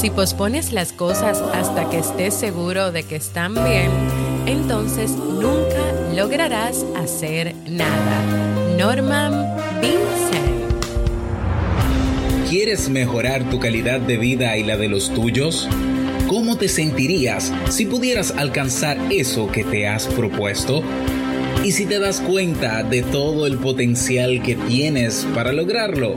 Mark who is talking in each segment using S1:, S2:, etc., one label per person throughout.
S1: Si pospones las cosas hasta que estés seguro de que están bien, entonces nunca lograrás hacer nada. Norman Vincent.
S2: ¿Quieres mejorar tu calidad de vida y la de los tuyos? ¿Cómo te sentirías si pudieras alcanzar eso que te has propuesto? ¿Y si te das cuenta de todo el potencial que tienes para lograrlo?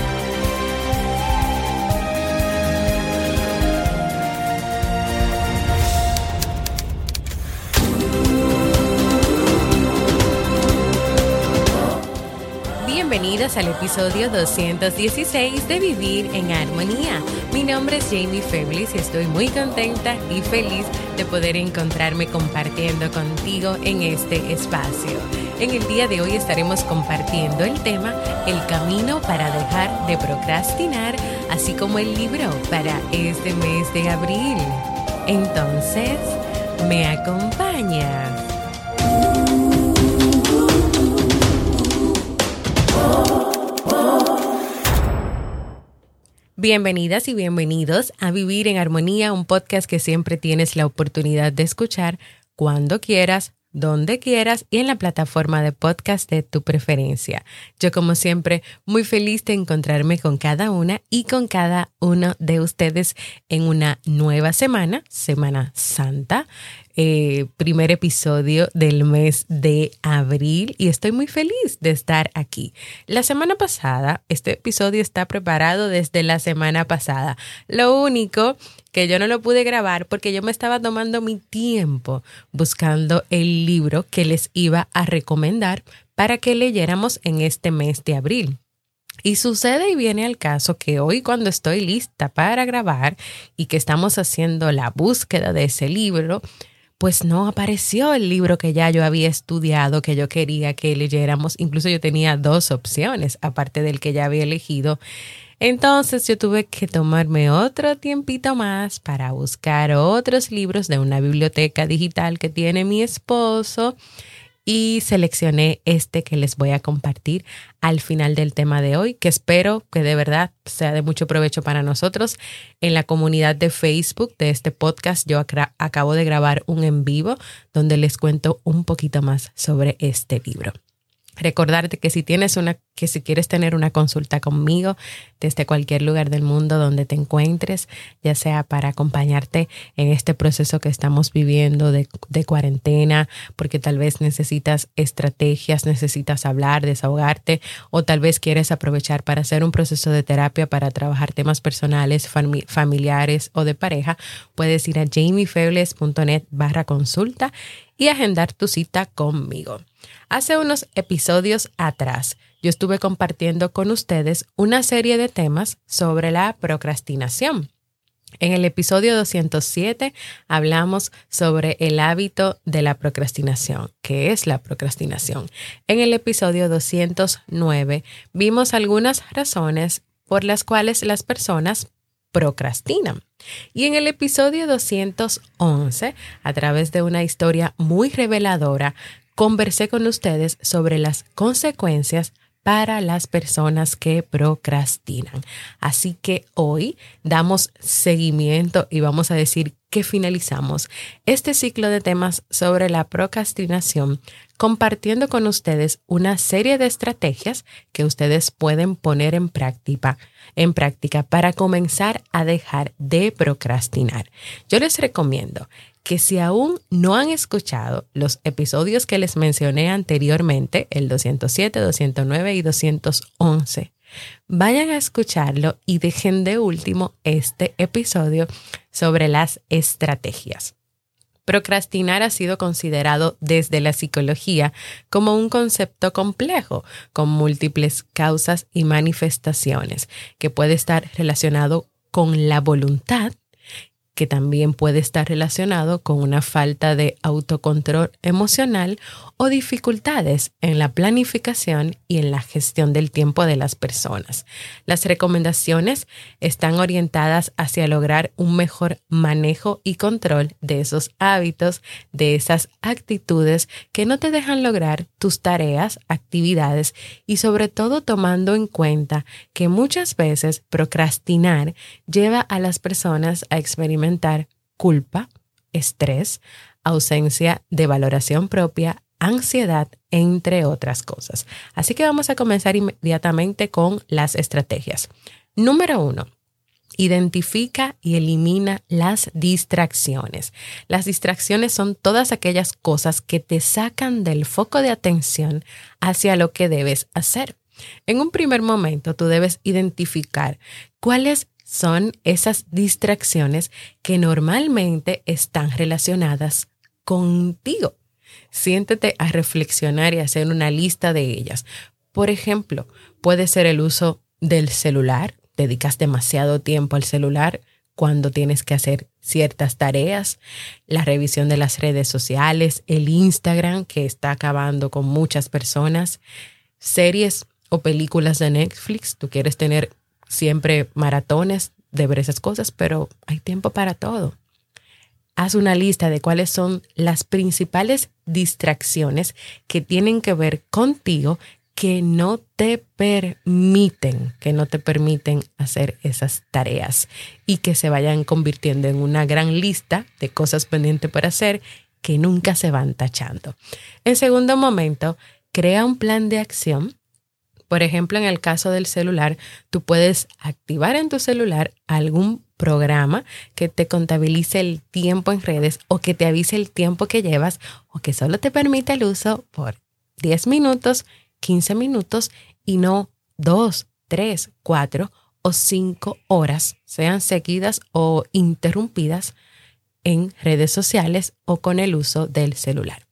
S1: Al episodio 216 de Vivir en Armonía. Mi nombre es Jamie Feblis y estoy muy contenta y feliz de poder encontrarme compartiendo contigo en este espacio. En el día de hoy estaremos compartiendo el tema El camino para dejar de procrastinar, así como el libro para este mes de abril. Entonces, ¿me acompañas? Bienvenidas y bienvenidos a Vivir en Armonía, un podcast que siempre tienes la oportunidad de escuchar cuando quieras, donde quieras y en la plataforma de podcast de tu preferencia. Yo como siempre muy feliz de encontrarme con cada una y con cada uno de ustedes en una nueva semana, Semana Santa. Eh, primer episodio del mes de abril y estoy muy feliz de estar aquí. La semana pasada, este episodio está preparado desde la semana pasada. Lo único que yo no lo pude grabar porque yo me estaba tomando mi tiempo buscando el libro que les iba a recomendar para que leyéramos en este mes de abril. Y sucede y viene al caso que hoy cuando estoy lista para grabar y que estamos haciendo la búsqueda de ese libro, pues no apareció el libro que ya yo había estudiado, que yo quería que leyéramos. Incluso yo tenía dos opciones, aparte del que ya había elegido. Entonces yo tuve que tomarme otro tiempito más para buscar otros libros de una biblioteca digital que tiene mi esposo y seleccioné este que les voy a compartir al final del tema de hoy, que espero que de verdad sea de mucho provecho para nosotros. En la comunidad de Facebook de este podcast yo acabo de grabar un en vivo donde les cuento un poquito más sobre este libro. Recordarte que si tienes una, que si quieres tener una consulta conmigo desde cualquier lugar del mundo donde te encuentres, ya sea para acompañarte en este proceso que estamos viviendo de, cuarentena, porque tal vez necesitas estrategias, necesitas hablar, desahogarte, o tal vez quieres aprovechar para hacer un proceso de terapia para trabajar temas personales, familiares o de pareja, puedes ir a jamiefebles.net barra consulta y agendar tu cita conmigo. Hace unos episodios atrás, yo estuve compartiendo con ustedes una serie de temas sobre la procrastinación. En el episodio 207 hablamos sobre el hábito de la procrastinación, que es la procrastinación. En el episodio 209 vimos algunas razones por las cuales las personas procrastinan. Y en el episodio 211, a través de una historia muy reveladora, conversé con ustedes sobre las consecuencias para las personas que procrastinan. Así que hoy damos seguimiento y vamos a decir que finalizamos este ciclo de temas sobre la procrastinación compartiendo con ustedes una serie de estrategias que ustedes pueden poner en práctica, en práctica para comenzar a dejar de procrastinar. Yo les recomiendo que si aún no han escuchado los episodios que les mencioné anteriormente, el 207, 209 y 211, vayan a escucharlo y dejen de último este episodio sobre las estrategias. Procrastinar ha sido considerado desde la psicología como un concepto complejo, con múltiples causas y manifestaciones, que puede estar relacionado con la voluntad, que también puede estar relacionado con una falta de autocontrol emocional o dificultades en la planificación y en la gestión del tiempo de las personas. Las recomendaciones están orientadas hacia lograr un mejor manejo y control de esos hábitos, de esas actitudes que no te dejan lograr tus tareas, actividades y sobre todo tomando en cuenta que muchas veces procrastinar lleva a las personas a experimentar culpa, estrés, ausencia de valoración propia, ansiedad, entre otras cosas. Así que vamos a comenzar inmediatamente con las estrategias. Número uno, Identifica y elimina las distracciones. Las distracciones son todas aquellas cosas que te sacan del foco de atención hacia lo que debes hacer. En un primer momento, tú debes identificar cuáles son esas distracciones que normalmente están relacionadas contigo. Siéntete a reflexionar y hacer una lista de ellas. Por ejemplo, puede ser el uso del celular, dedicas demasiado tiempo al celular cuando tienes que hacer ciertas tareas, la revisión de las redes sociales, el Instagram que está acabando con muchas personas, series o películas de Netflix, tú quieres tener siempre maratones de ver esas cosas, pero hay tiempo para todo haz una lista de cuáles son las principales distracciones que tienen que ver contigo que no te permiten, que no te permiten hacer esas tareas y que se vayan convirtiendo en una gran lista de cosas pendientes para hacer que nunca se van tachando. En segundo momento, crea un plan de acción por ejemplo, en el caso del celular, tú puedes activar en tu celular algún programa que te contabilice el tiempo en redes o que te avise el tiempo que llevas o que solo te permite el uso por 10 minutos, 15 minutos y no 2, 3, 4 o 5 horas, sean seguidas o interrumpidas en redes sociales o con el uso del celular.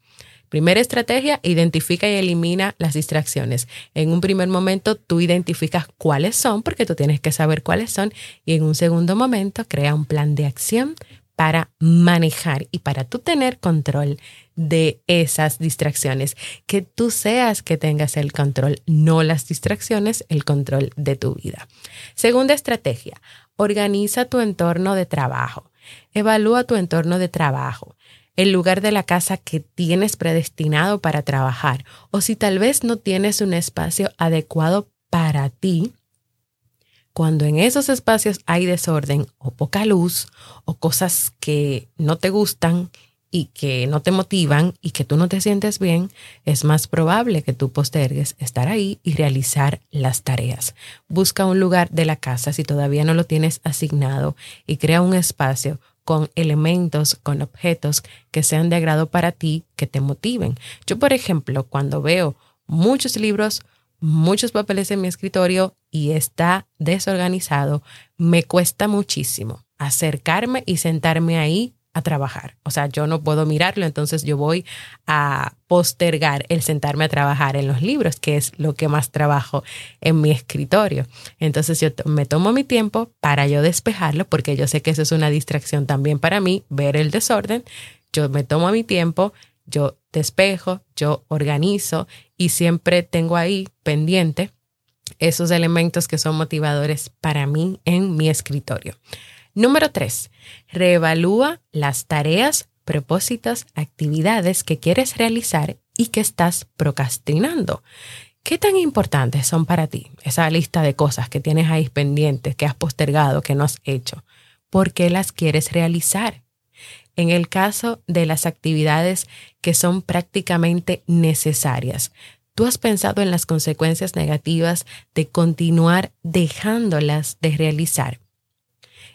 S1: Primera estrategia, identifica y elimina las distracciones. En un primer momento tú identificas cuáles son, porque tú tienes que saber cuáles son, y en un segundo momento crea un plan de acción para manejar y para tú tener control de esas distracciones. Que tú seas que tengas el control, no las distracciones, el control de tu vida. Segunda estrategia, organiza tu entorno de trabajo. Evalúa tu entorno de trabajo el lugar de la casa que tienes predestinado para trabajar o si tal vez no tienes un espacio adecuado para ti, cuando en esos espacios hay desorden o poca luz o cosas que no te gustan y que no te motivan y que tú no te sientes bien, es más probable que tú postergues estar ahí y realizar las tareas. Busca un lugar de la casa si todavía no lo tienes asignado y crea un espacio con elementos, con objetos que sean de agrado para ti, que te motiven. Yo, por ejemplo, cuando veo muchos libros, muchos papeles en mi escritorio y está desorganizado, me cuesta muchísimo acercarme y sentarme ahí a trabajar. O sea, yo no puedo mirarlo, entonces yo voy a postergar el sentarme a trabajar en los libros, que es lo que más trabajo en mi escritorio. Entonces yo me tomo mi tiempo para yo despejarlo, porque yo sé que eso es una distracción también para mí, ver el desorden. Yo me tomo mi tiempo, yo despejo, yo organizo y siempre tengo ahí pendiente esos elementos que son motivadores para mí en mi escritorio. Número tres, reevalúa las tareas, propósitos, actividades que quieres realizar y que estás procrastinando. ¿Qué tan importantes son para ti esa lista de cosas que tienes ahí pendientes, que has postergado, que no has hecho? ¿Por qué las quieres realizar? En el caso de las actividades que son prácticamente necesarias, ¿tú has pensado en las consecuencias negativas de continuar dejándolas de realizar?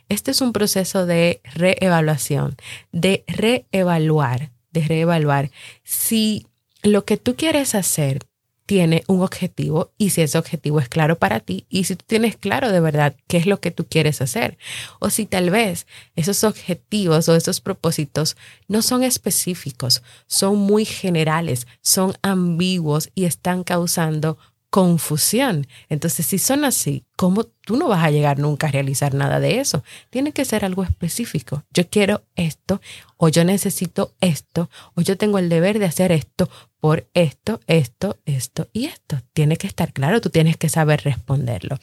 S1: Este es un proceso de reevaluación, de reevaluar, de reevaluar si lo que tú quieres hacer tiene un objetivo y si ese objetivo es claro para ti y si tú tienes claro de verdad qué es lo que tú quieres hacer. O si tal vez esos objetivos o esos propósitos no son específicos, son muy generales, son ambiguos y están causando confusión. Entonces, si son así, ¿cómo tú no vas a llegar nunca a realizar nada de eso? Tiene que ser algo específico. Yo quiero esto, o yo necesito esto, o yo tengo el deber de hacer esto por esto, esto, esto y esto. Tiene que estar claro, tú tienes que saber responderlo.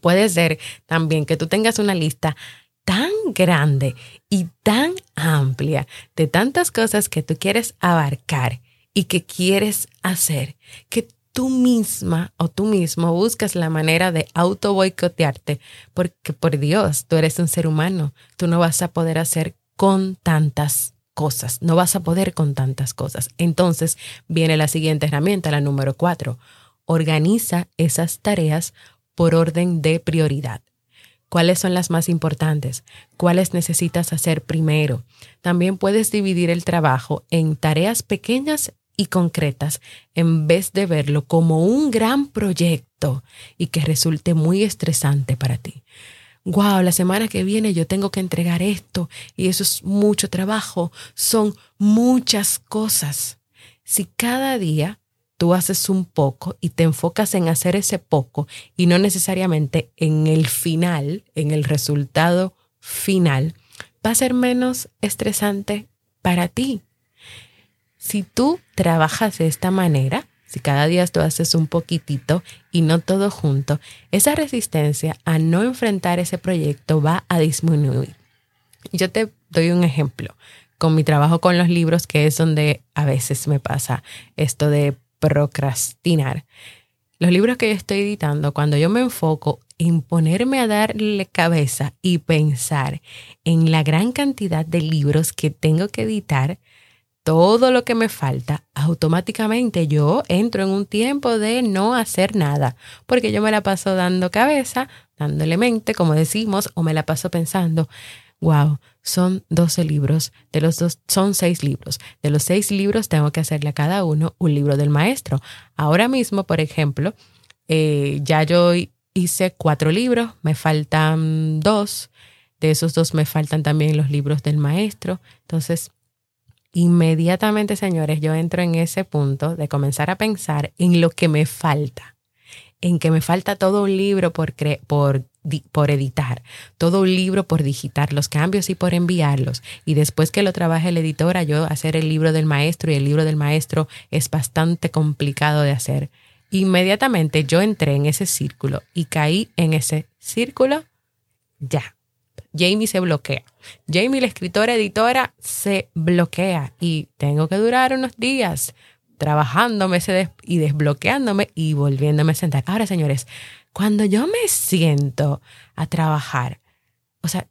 S1: Puede ser también que tú tengas una lista tan grande y tan amplia de tantas cosas que tú quieres abarcar y que quieres hacer, que tú misma o tú mismo buscas la manera de auto boicotearte, porque por Dios, tú eres un ser humano, tú no vas a poder hacer con tantas cosas, no vas a poder con tantas cosas. Entonces viene la siguiente herramienta, la número cuatro. Organiza esas tareas por orden de prioridad. ¿Cuáles son las más importantes? ¿Cuáles necesitas hacer primero? También puedes dividir el trabajo en tareas pequeñas y concretas en vez de verlo como un gran proyecto y que resulte muy estresante para ti. Wow, la semana que viene yo tengo que entregar esto y eso es mucho trabajo, son muchas cosas. Si cada día tú haces un poco y te enfocas en hacer ese poco y no necesariamente en el final, en el resultado final, va a ser menos estresante para ti. Si tú trabajas de esta manera, si cada día tú haces un poquitito y no todo junto, esa resistencia a no enfrentar ese proyecto va a disminuir. Yo te doy un ejemplo con mi trabajo con los libros, que es donde a veces me pasa esto de procrastinar. Los libros que yo estoy editando, cuando yo me enfoco en ponerme a darle cabeza y pensar en la gran cantidad de libros que tengo que editar, todo lo que me falta, automáticamente yo entro en un tiempo de no hacer nada, porque yo me la paso dando cabeza, dándole mente, como decimos, o me la paso pensando, wow, son 12 libros, de los dos, son seis libros. De los seis libros tengo que hacerle a cada uno un libro del maestro. Ahora mismo, por ejemplo, eh, ya yo hice cuatro libros, me faltan dos. De esos dos me faltan también los libros del maestro. Entonces, inmediatamente, señores, yo entro en ese punto de comenzar a pensar en lo que me falta, en que me falta todo un libro por, por, por editar, todo un libro por digitar los cambios y por enviarlos. Y después que lo trabaje la editora, yo hacer el libro del maestro y el libro del maestro es bastante complicado de hacer. Inmediatamente yo entré en ese círculo y caí en ese círculo, ya, Jamie se bloquea. Jamie, la escritora editora, se bloquea y tengo que durar unos días trabajándome y desbloqueándome y volviéndome a sentar. Ahora, señores, cuando yo me siento a trabajar, o sea,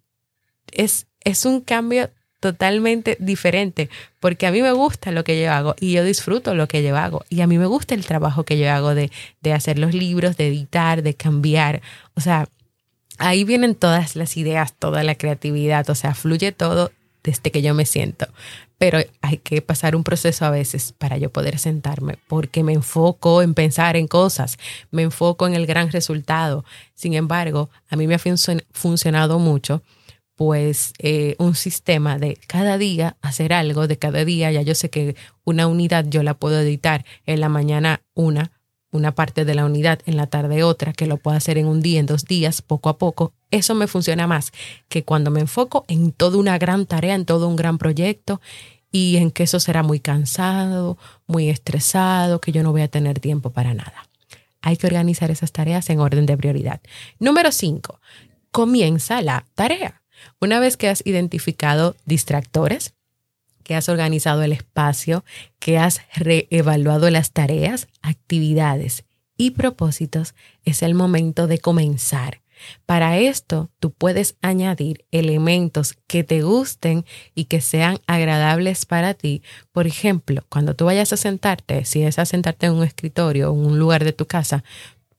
S1: es, es un cambio totalmente diferente, porque a mí me gusta lo que yo hago y yo disfruto lo que yo hago y a mí me gusta el trabajo que yo hago de, de hacer los libros, de editar, de cambiar. O sea, ahí vienen todas las ideas, toda la creatividad, o sea, fluye todo desde que yo me siento. Pero hay que pasar un proceso a veces para yo poder sentarme, porque me enfoco en pensar en cosas, me enfoco en el gran resultado. Sin embargo, a mí me ha funcionado mucho pues eh, un sistema de cada día hacer algo, de cada día, ya yo sé que una unidad yo la puedo editar en la mañana una, una parte de la unidad en la tarde otra, que lo puedo hacer en un día, en dos días, poco a poco, eso me funciona más que cuando me enfoco en toda una gran tarea, en todo un gran proyecto y en que eso será muy cansado, muy estresado, que yo no voy a tener tiempo para nada. Hay que organizar esas tareas en orden de prioridad. Número cinco, comienza la tarea. Una vez que has identificado distractores, que has organizado el espacio, que has reevaluado las tareas, actividades y propósitos, es el momento de comenzar. Para esto, tú puedes añadir elementos que te gusten y que sean agradables para ti. Por ejemplo, cuando tú vayas a sentarte, si es a sentarte en un escritorio o en un lugar de tu casa,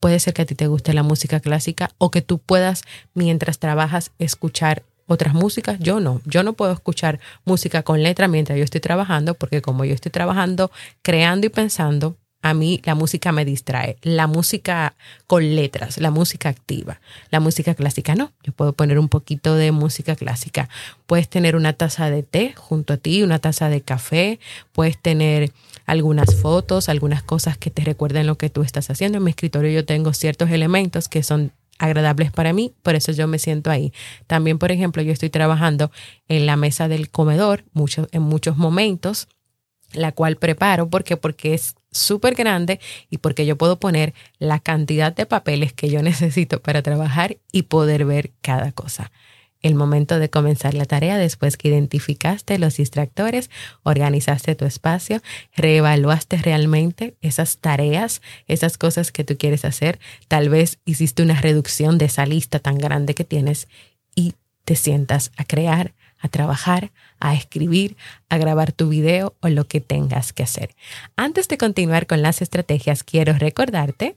S1: puede ser que a ti te guste la música clásica o que tú puedas, mientras trabajas, escuchar otras músicas, yo no. Yo no puedo escuchar música con letra mientras yo estoy trabajando, porque como yo estoy trabajando, creando y pensando, a mí la música me distrae. La música con letras, la música activa. La música clásica no. Yo puedo poner un poquito de música clásica. Puedes tener una taza de té junto a ti, una taza de café. Puedes tener algunas fotos, algunas cosas que te recuerden lo que tú estás haciendo. En mi escritorio yo tengo ciertos elementos que son agradables para mí, por eso yo me siento ahí. También, por ejemplo, yo estoy trabajando en la mesa del comedor mucho, en muchos momentos, la cual preparo porque porque es súper grande y porque yo puedo poner la cantidad de papeles que yo necesito para trabajar y poder ver cada cosa el momento de comenzar la tarea después que identificaste los distractores, organizaste tu espacio, reevaluaste realmente esas tareas, esas cosas que tú quieres hacer. Tal vez hiciste una reducción de esa lista tan grande que tienes y te sientas a crear, a trabajar, a escribir, a grabar tu video o lo que tengas que hacer. Antes de continuar con las estrategias, quiero recordarte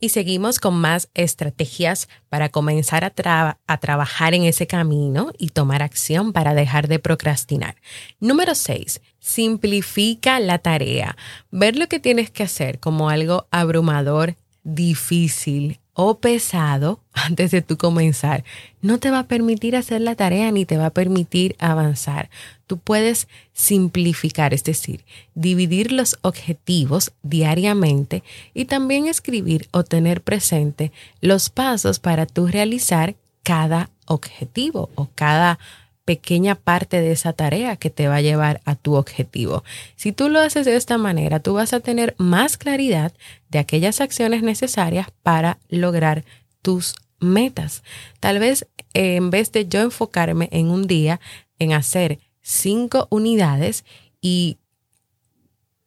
S1: Y seguimos con más estrategias para comenzar a, trabajar en ese camino y tomar acción para dejar de procrastinar. Número 6. Simplifica la tarea. Ver lo que tienes que hacer como algo abrumador, difícil, o pesado antes de tú comenzar, no te va a permitir hacer la tarea ni te va a permitir avanzar. Tú puedes simplificar, es decir, dividir los objetivos diariamente y también escribir o tener presente los pasos para tú realizar cada objetivo o cada pequeña parte de esa tarea que te va a llevar a tu objetivo. Si tú lo haces de esta manera, tú vas a tener más claridad de aquellas acciones necesarias para lograr tus metas. Tal vez eh, en vez de yo enfocarme en un día en hacer cinco unidades y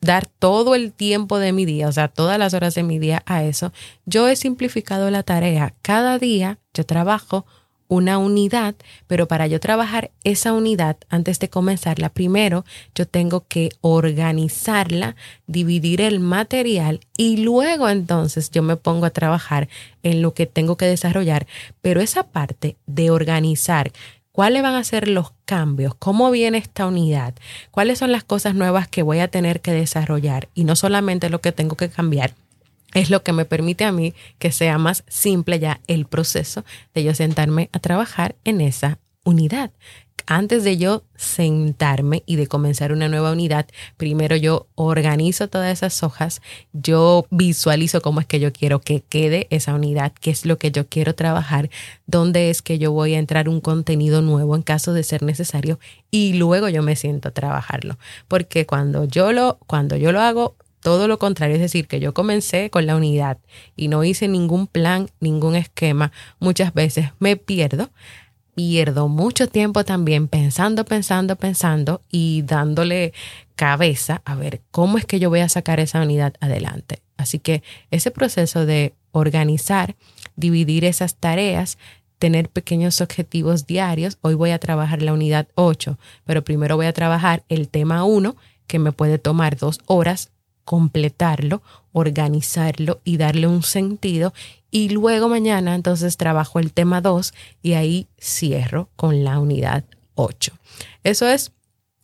S1: dar todo el tiempo de mi día, o sea, todas las horas de mi día a eso, yo he simplificado la tarea. Cada día yo trabajo una unidad, pero para yo trabajar esa unidad antes de comenzarla, primero yo tengo que organizarla, dividir el material y luego entonces yo me pongo a trabajar en lo que tengo que desarrollar. Pero esa parte de organizar cuáles van a ser los cambios, cómo viene esta unidad, cuáles son las cosas nuevas que voy a tener que desarrollar y no solamente lo que tengo que cambiar es lo que me permite a mí que sea más simple ya el proceso de yo sentarme a trabajar en esa unidad. Antes de yo sentarme y de comenzar una nueva unidad, primero yo organizo todas esas hojas, yo visualizo cómo es que yo quiero que quede esa unidad, qué es lo que yo quiero trabajar, dónde es que yo voy a entrar un contenido nuevo en caso de ser necesario y luego yo me siento a trabajarlo. Porque cuando yo lo, cuando yo lo hago todo lo contrario, es decir, que yo comencé con la unidad y no hice ningún plan, ningún esquema, muchas veces me pierdo. Pierdo mucho tiempo también pensando, pensando, pensando y dándole cabeza a ver cómo es que yo voy a sacar esa unidad adelante. Así que ese proceso de organizar, dividir esas tareas, tener pequeños objetivos diarios. Hoy voy a trabajar la unidad 8, pero primero voy a trabajar el tema 1, que me puede tomar dos horas completarlo, organizarlo y darle un sentido. Y luego mañana entonces trabajo el tema 2 y ahí cierro con la unidad 8. Eso es,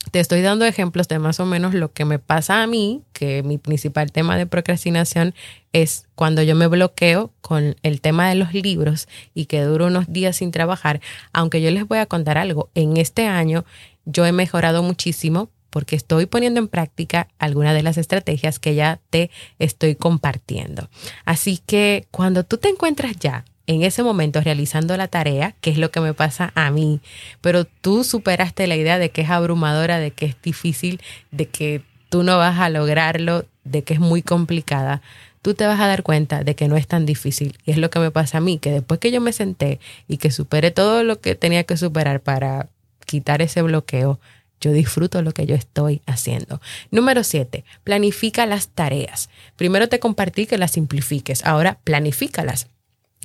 S1: te estoy dando ejemplos de más o menos lo que me pasa a mí, que mi principal tema de procrastinación es cuando yo me bloqueo con el tema de los libros y que duro unos días sin trabajar, aunque yo les voy a contar algo, en este año yo he mejorado muchísimo porque estoy poniendo en práctica algunas de las estrategias que ya te estoy compartiendo. Así que cuando tú te encuentras ya en ese momento realizando la tarea, que es lo que me pasa a mí, pero tú superaste la idea de que es abrumadora, de que es difícil, de que tú no vas a lograrlo, de que es muy complicada, tú te vas a dar cuenta de que no es tan difícil. Y es lo que me pasa a mí, que después que yo me senté y que superé todo lo que tenía que superar para quitar ese bloqueo, yo disfruto lo que yo estoy haciendo. Número siete, planifica las tareas. Primero te compartí que las simplifiques, ahora planifícalas.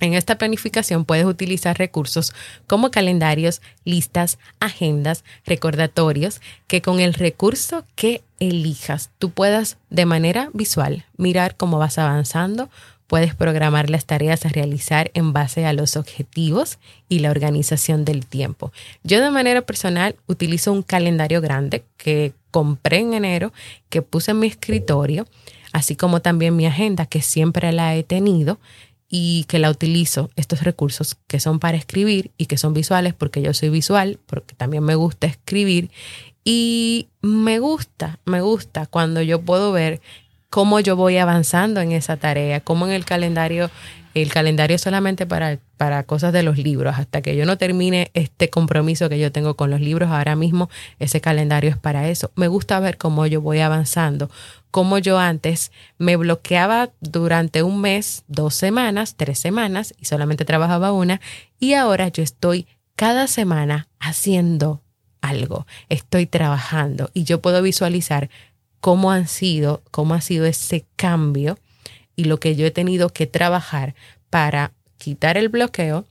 S1: En esta planificación puedes utilizar recursos como calendarios, listas, agendas, recordatorios, que con el recurso que elijas tú puedas de manera visual mirar cómo vas avanzando, puedes programar las tareas a realizar en base a los objetivos y la organización del tiempo. Yo de manera personal utilizo un calendario grande que compré en enero, que puse en mi escritorio, así como también mi agenda, que siempre la he tenido y que la utilizo, estos recursos que son para escribir y que son visuales, porque yo soy visual, porque también me gusta escribir. Y me gusta, me gusta cuando yo puedo ver cómo yo voy avanzando en esa tarea, cómo en el calendario, el calendario es solamente para, para cosas de los libros, hasta que yo no termine este compromiso que yo tengo con los libros, ahora mismo ese calendario es para eso. Me gusta ver cómo yo voy avanzando, como yo antes me bloqueaba durante un mes, dos semanas, tres semanas y solamente trabajaba una y ahora yo estoy cada semana haciendo algo, estoy trabajando y yo puedo visualizar cómo han sido, cómo ha sido ese cambio y lo que yo he tenido que trabajar para quitar el bloqueo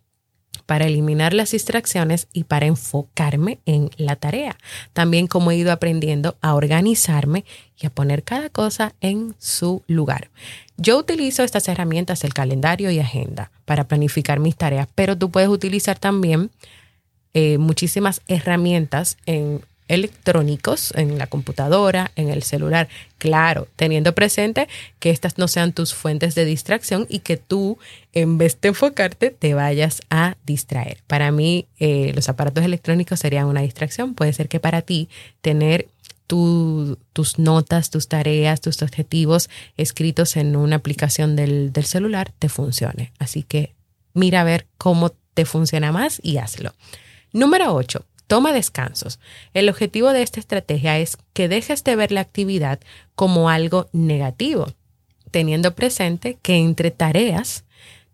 S1: para eliminar las distracciones y para enfocarme en la tarea. También como he ido aprendiendo a organizarme y a poner cada cosa en su lugar. Yo utilizo estas herramientas, el calendario y agenda, para planificar mis tareas, pero tú puedes utilizar también eh, muchísimas herramientas en electrónicos en la computadora, en el celular. Claro, teniendo presente que estas no sean tus fuentes de distracción y que tú, en vez de enfocarte, te vayas a distraer. Para mí, eh, los aparatos electrónicos serían una distracción. Puede ser que para ti tener tus notas, tus tareas, tus objetivos escritos en una aplicación del, del celular te funcione. Así que mira a ver cómo te funciona más y hazlo. Número 8. Toma descansos. El objetivo de esta estrategia es que dejes de ver la actividad como algo negativo, teniendo presente que entre tareas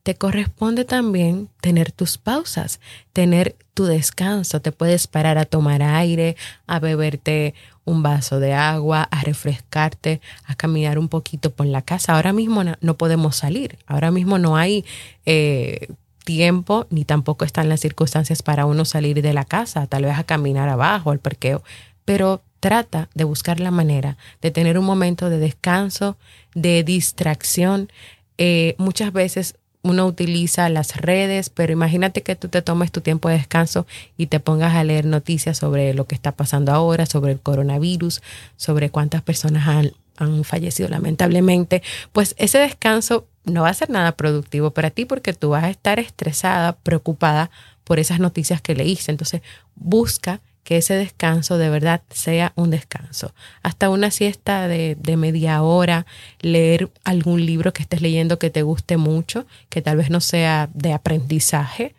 S1: te corresponde también tener tus pausas, tener tu descanso. Te puedes parar a tomar aire, a beberte un vaso de agua, a refrescarte, a caminar un poquito por la casa. Ahora mismo no, podemos salir, ahora mismo no hay eh, tiempo ni tampoco están las circunstancias para uno salir de la casa, tal vez a caminar abajo, al parqueo, pero trata de buscar la manera de tener un momento de descanso, de distracción. Eh, muchas veces uno utiliza las redes, pero imagínate que tú te tomes tu tiempo de descanso y te pongas a leer noticias sobre lo que está pasando ahora, sobre el coronavirus, sobre cuántas personas han, han fallecido lamentablemente, pues ese descanso no va a ser nada productivo para ti porque tú vas a estar estresada, preocupada por esas noticias que leíste. Entonces, busca que ese descanso de verdad sea un descanso. Hasta una siesta de, de, media hora, leer algún libro que estés leyendo que te guste mucho, que tal vez no sea de aprendizaje,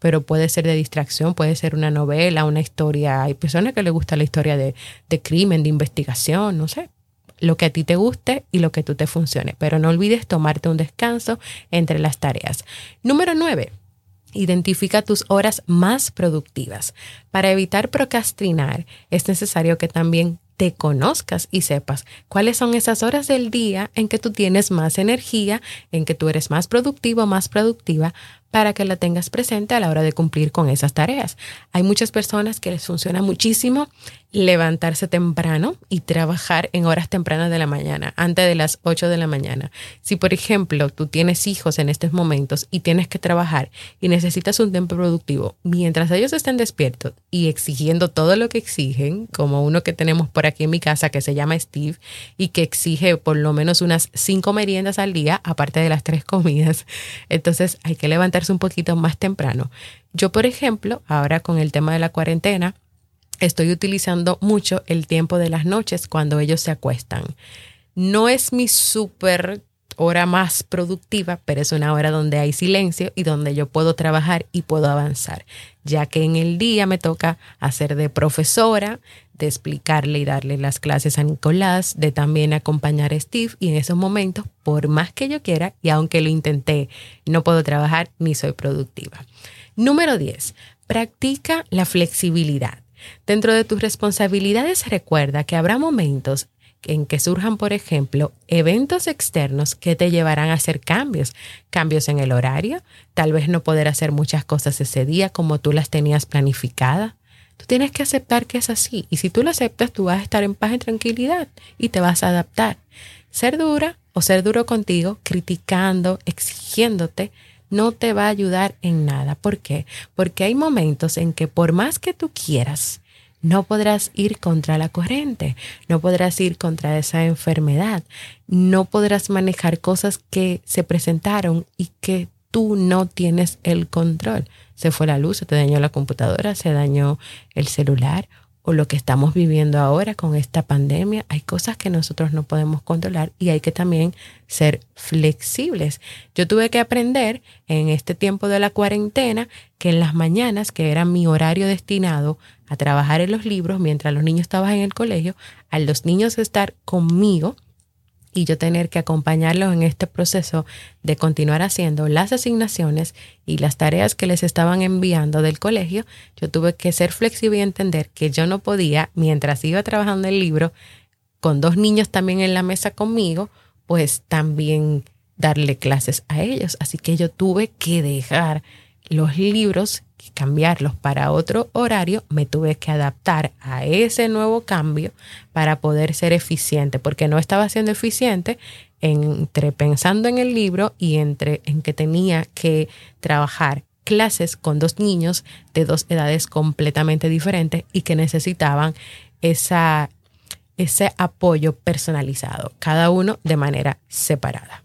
S1: pero puede ser de distracción, puede ser una novela, una historia. Hay personas que les gusta la historia de, de crimen, de investigación, no sé lo que a ti te guste y lo que tú te funcione. Pero no olvides tomarte un descanso entre las tareas. Número 9. Identifica tus horas más productivas. Para evitar procrastinar, es necesario que también te conozcas y sepas cuáles son esas horas del día en que tú tienes más energía, en que tú eres más productivo, más productiva, para que la tengas presente a la hora de cumplir con esas tareas. Hay muchas personas que les funciona muchísimo levantarse temprano y trabajar en horas tempranas de la mañana, antes de las 8 de la mañana. Si, por ejemplo, tú tienes hijos en estos momentos y tienes que trabajar y necesitas un tiempo productivo, mientras ellos estén despiertos y exigiendo todo lo que exigen, como uno que tenemos por aquí en mi casa que se llama Steve y que exige por lo menos unas cinco meriendas al día, aparte de las tres comidas, entonces hay que un poquito más temprano. Yo, por ejemplo, ahora con el tema de la cuarentena, estoy utilizando mucho el tiempo de las noches cuando ellos se acuestan. No es mi súper hora más productiva, pero es una hora donde hay silencio y donde yo puedo trabajar y puedo avanzar, ya que en el día me toca hacer de profesora, de explicarle y darle las clases a Nicolás, de también acompañar a Steve y en esos momentos, por más que yo quiera y aunque lo intenté, no puedo trabajar ni soy productiva. Número 10. Practica la flexibilidad. Dentro de tus responsabilidades recuerda que habrá momentos en que surjan, por ejemplo, eventos externos que te llevarán a hacer cambios, cambios en el horario, tal vez no poder hacer muchas cosas ese día como tú las tenías planificadas. Tú tienes que aceptar que es así y si tú lo aceptas, tú vas a estar en paz y tranquilidad y te vas a adaptar. Ser dura o ser duro contigo, criticando, exigiéndote, no te va a ayudar en nada. ¿Por qué? Porque hay momentos en que por más que tú quieras, no podrás ir contra la corriente, no podrás ir contra esa enfermedad, no podrás manejar cosas que se presentaron y que tú no tienes el control. Se fue la luz, se te dañó la computadora, se dañó el celular o lo que estamos viviendo ahora con esta pandemia, hay cosas que nosotros no podemos controlar y hay que también ser flexibles. Yo tuve que aprender en este tiempo de la cuarentena que en las mañanas, que era mi horario destinado a trabajar en los libros mientras los niños estaban en el colegio, a los niños estar conmigo, y yo tener que acompañarlos en este proceso de continuar haciendo las asignaciones y las tareas que les estaban enviando del colegio, yo tuve que ser flexible y entender que yo no podía, mientras iba trabajando el libro, con dos niños también en la mesa conmigo, pues también darle clases a ellos. Así que yo tuve que dejar los libros cambiarlos para otro horario, me tuve que adaptar a ese nuevo cambio para poder ser eficiente, porque no estaba siendo eficiente entre pensando en el libro y entre en que tenía que trabajar clases con dos niños de dos edades completamente diferentes y que necesitaban esa, ese apoyo personalizado, cada uno de manera separada.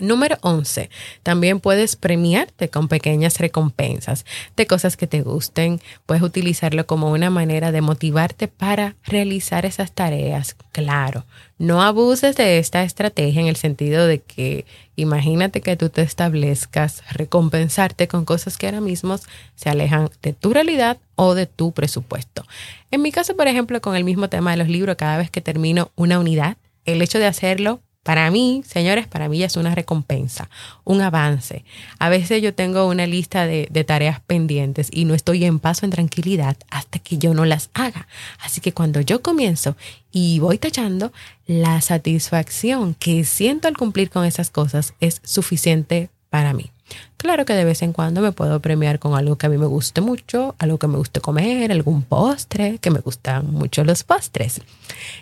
S1: Número 11. También puedes premiarte con pequeñas recompensas de cosas que te gusten. Puedes utilizarlo como una manera de motivarte para realizar esas tareas. Claro, no abuses de esta estrategia en el sentido de que imagínate que tú te establezcas recompensarte con cosas que ahora mismo se alejan de tu realidad o de tu presupuesto. En mi caso, por ejemplo, con el mismo tema de los libros, cada vez que termino una unidad, el hecho de hacerlo para mí, señores, para mí es una recompensa, un avance. A veces yo tengo una lista de, de, tareas pendientes y no estoy en paso en tranquilidad hasta que yo no las haga. Así que cuando yo comienzo y voy tachando, la satisfacción que siento al cumplir con esas cosas es suficiente para mí. Claro que de vez en cuando me puedo premiar con algo que a mí me guste mucho, algo que me guste comer, algún postre, que me gustan mucho los postres.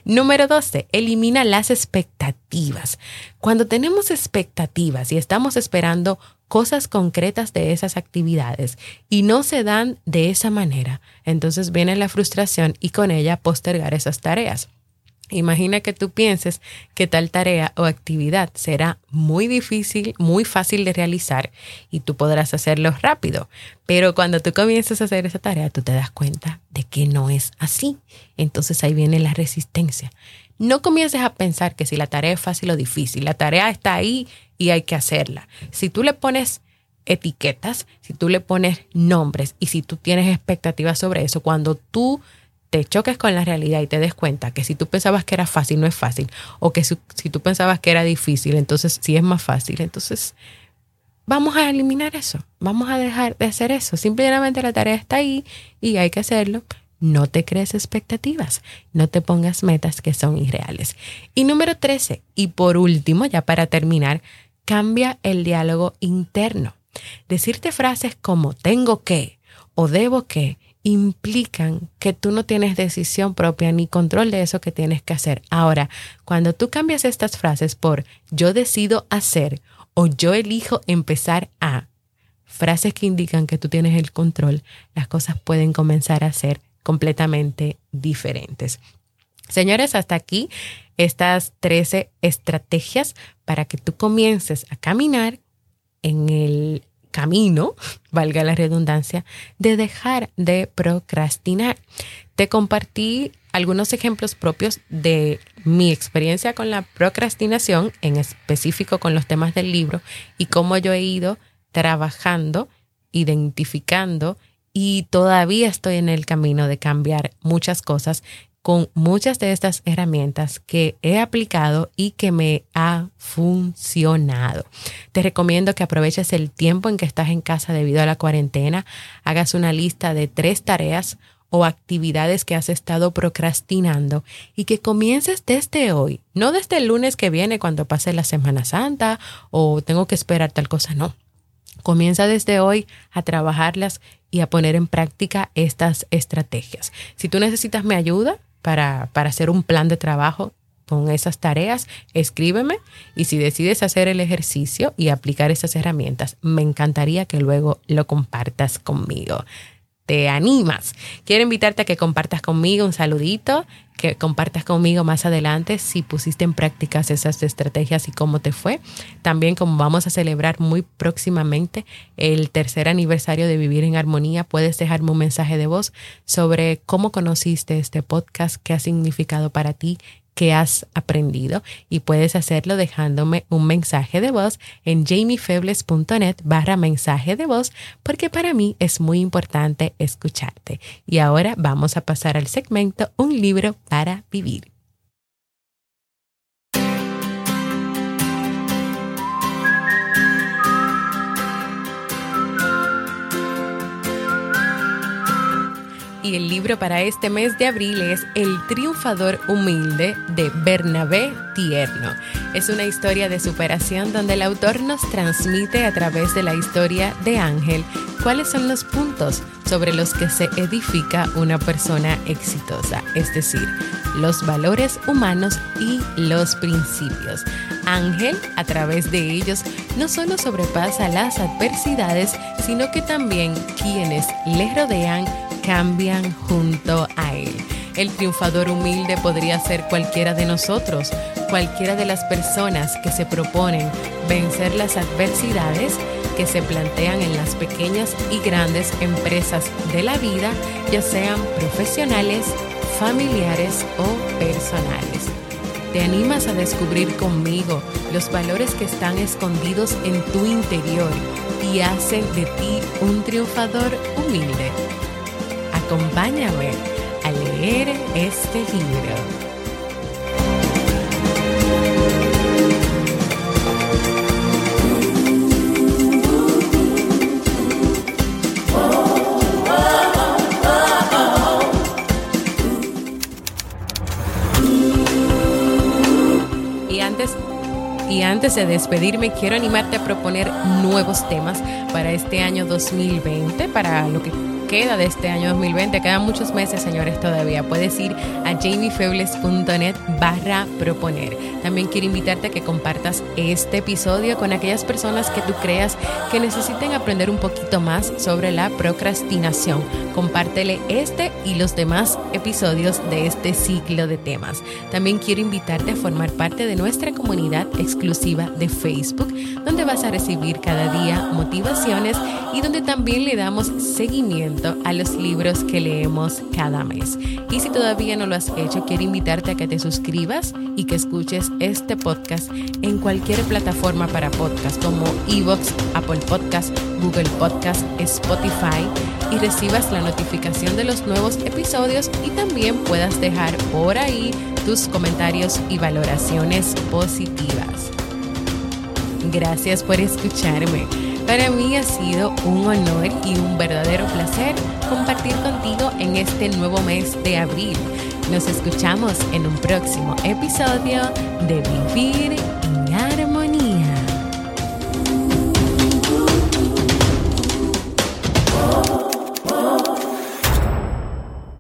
S1: Número 12, elimina las expectativas. Cuando tenemos expectativas y estamos esperando cosas concretas de esas actividades y no se dan de esa manera, entonces viene la frustración y con ella postergar esas tareas. Imagina que tú pienses que tal tarea o actividad será muy difícil, muy fácil de realizar y tú podrás hacerlo rápido. Pero cuando tú comienzas a hacer esa tarea, tú te das cuenta de que no es así. Entonces ahí viene la resistencia. No comiences a pensar que si la tarea es fácil o difícil, la tarea está ahí y hay que hacerla. Si tú le pones etiquetas, si tú le pones nombres y si tú tienes expectativas sobre eso, cuando tú te choques con la realidad y te des cuenta que si tú pensabas que era fácil, no es fácil, o que si, tú pensabas que era difícil, entonces sí es más fácil, entonces vamos a eliminar eso, vamos a dejar de hacer eso, simplemente la tarea está ahí y hay que hacerlo. No te crees expectativas, no te pongas metas que son irreales. Y número 13, y por último, ya para terminar, cambia el diálogo interno. Decirte frases como tengo que o debo que implican que tú no tienes decisión propia ni control de eso que tienes que hacer. Ahora, cuando tú cambias estas frases por yo decido hacer o yo elijo empezar a, frases que indican que tú tienes el control, las cosas pueden comenzar a ser completamente diferentes. Señores, hasta aquí estas 13 estrategias para que tú comiences a caminar en el camino, valga la redundancia, de dejar de procrastinar. Te compartí algunos ejemplos propios de mi experiencia con la procrastinación, en específico con los temas del libro, y cómo yo he ido trabajando, identificando y todavía estoy en el camino de cambiar muchas cosas con muchas de estas herramientas que he aplicado y que me ha funcionado. Te recomiendo que aproveches el tiempo en que estás en casa debido a la cuarentena, hagas una lista de tres tareas o actividades que has estado procrastinando y que comiences desde hoy, no desde el lunes que viene cuando pase la Semana Santa o tengo que esperar tal cosa, no. Comienza desde hoy a trabajarlas y a poner en práctica estas estrategias. Si tú necesitas mi ayuda, para, hacer un plan de trabajo con esas tareas, escríbeme y si decides hacer el ejercicio y aplicar esas herramientas, me encantaría que luego lo compartas conmigo te animas. Quiero invitarte a que compartas conmigo un saludito, que compartas conmigo más adelante si pusiste en práctica esas estrategias y cómo te fue. También como vamos a celebrar muy próximamente el tercer aniversario de Vivir en Armonía, puedes dejarme un mensaje de voz sobre cómo conociste este podcast, qué ha significado para ti que has aprendido y puedes hacerlo dejándome un mensaje de voz en jamiefebles.net barra mensaje de voz porque para mí es muy importante escucharte. Y ahora vamos a pasar al segmento Un libro para vivir. Y el libro para este mes de abril es El triunfador humilde de Bernabé Tierno. Es una historia de superación donde el autor nos transmite a través de la historia de Ángel cuáles son los puntos sobre los que se edifica una persona exitosa, es decir, los valores humanos y los principios. Ángel, a través de ellos, no solo sobrepasa las adversidades, sino que también quienes le rodean cambian junto a Él. El triunfador humilde podría ser cualquiera de nosotros, cualquiera de las personas que se proponen vencer las adversidades que se plantean en las pequeñas y grandes empresas de la vida, ya sean profesionales, familiares o personales. ¿Te animas a descubrir conmigo los valores que están escondidos en tu interior y hacen de ti un triunfador humilde? Acompáñame a leer este libro. Y antes y antes de despedirme, quiero animarte a proponer nuevos temas para este año 2020, para lo que queda de este año 2020. Quedan muchos meses, señores, todavía. Puedes ir a jamiefebles.net barra proponer. También quiero invitarte a que compartas este episodio con aquellas personas que tú creas que necesiten aprender un poquito más sobre la procrastinación. Compártele este y los demás episodios de este ciclo de temas. También quiero invitarte a formar parte de nuestra comunidad exclusiva de Facebook, donde vas a recibir cada día motivaciones y donde también le damos seguimiento a los libros que leemos cada mes. Y si todavía no lo has hecho, quiero invitarte a que te suscribas y que escuches este podcast en cualquier plataforma para podcast como Evox, Apple Podcast, Google Podcast, Spotify y recibas la notificación de los nuevos episodios y también puedas dejar por ahí tus comentarios y valoraciones positivas. Gracias por escucharme. Para mí ha sido un honor y un verdadero placer compartir contigo en este nuevo mes de abril. Nos escuchamos en un próximo episodio de Vivir